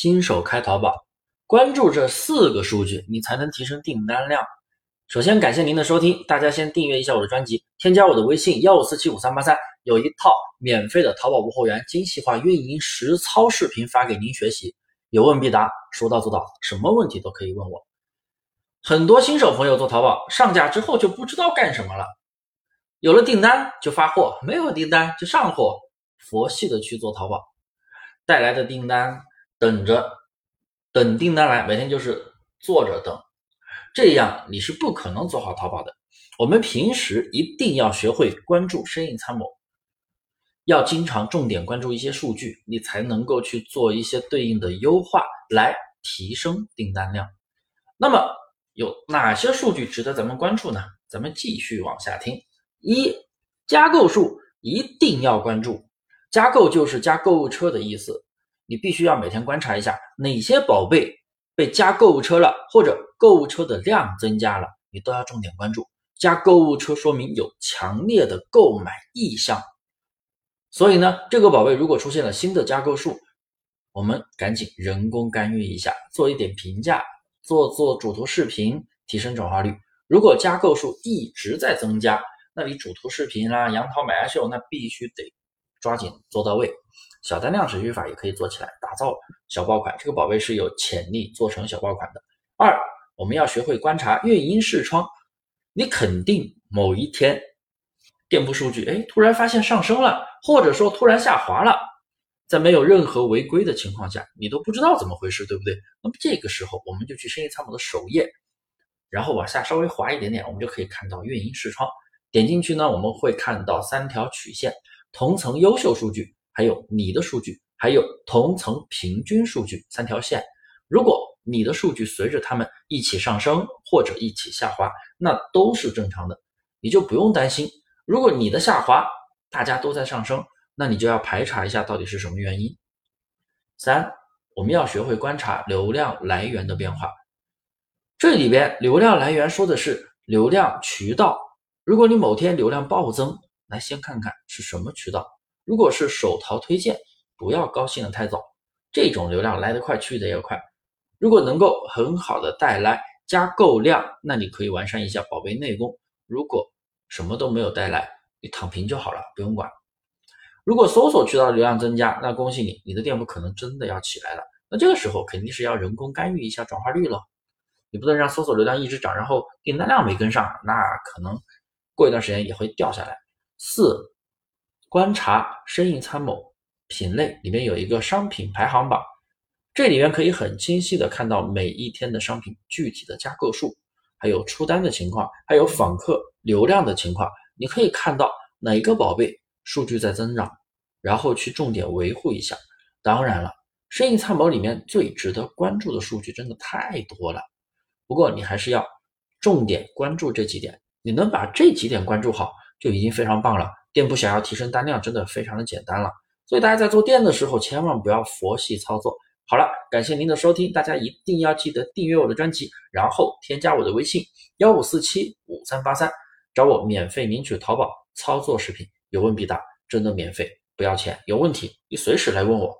新手开淘宝，关注这四个数据，你才能提升订单量。首先感谢您的收听，大家先订阅一下我的专辑，添加我的微信幺五四七五三八三，有一套免费的淘宝无货源精细化运营实操视频发给您学习，有问必答，说到做到，什么问题都可以问我。很多新手朋友做淘宝上架之后就不知道干什么了，有了订单就发货，没有订单就上货，佛系的去做淘宝，带来的订单。等着，等订单来，每天就是坐着等，这样你是不可能做好淘宝的。我们平时一定要学会关注生意参谋，要经常重点关注一些数据，你才能够去做一些对应的优化，来提升订单量。那么有哪些数据值得咱们关注呢？咱们继续往下听。一，加购数一定要关注，加购就是加购物车的意思。你必须要每天观察一下哪些宝贝被加购物车了，或者购物车的量增加了，你都要重点关注。加购物车说明有强烈的购买意向，所以呢，这个宝贝如果出现了新的加购数，我们赶紧人工干预一下，做一点评价，做做主图视频，提升转化率。如果加购数一直在增加，那你主图视频啦、杨桃买家秀，那必须得抓紧做到位。小单量持续法也可以做起来，打造小爆款。这个宝贝是有潜力做成小爆款的。二，我们要学会观察运营视窗。你肯定某一天店铺数据，哎，突然发现上升了，或者说突然下滑了，在没有任何违规的情况下，你都不知道怎么回事，对不对？那么这个时候，我们就去生意参谋的首页，然后往下稍微滑一点点，我们就可以看到运营视窗。点进去呢，我们会看到三条曲线，同层优秀数据。还有你的数据，还有同层平均数据三条线。如果你的数据随着他们一起上升或者一起下滑，那都是正常的，你就不用担心。如果你的下滑，大家都在上升，那你就要排查一下到底是什么原因。三，我们要学会观察流量来源的变化。这里边流量来源说的是流量渠道。如果你某天流量暴增，来先看看是什么渠道。如果是手淘推荐，不要高兴的太早，这种流量来得快去的也快。如果能够很好的带来加购量，那你可以完善一下宝贝内功。如果什么都没有带来，你躺平就好了，不用管。如果搜索渠道流量增加，那恭喜你，你的店铺可能真的要起来了。那这个时候肯定是要人工干预一下转化率了，你不能让搜索流量一直涨，然后订单量没跟上，那可能过一段时间也会掉下来。四。观察生意参谋品类里面有一个商品排行榜，这里面可以很清晰的看到每一天的商品具体的加购数，还有出单的情况，还有访客流量的情况。你可以看到哪个宝贝数据在增长，然后去重点维护一下。当然了，生意参谋里面最值得关注的数据真的太多了，不过你还是要重点关注这几点。你能把这几点关注好，就已经非常棒了。店铺想要提升单量，真的非常的简单了。所以大家在做店的时候，千万不要佛系操作。好了，感谢您的收听，大家一定要记得订阅我的专辑，然后添加我的微信幺五四七五三八三，找我免费领取淘宝操作视频，有问必答，真的免费，不要钱。有问题你随时来问我。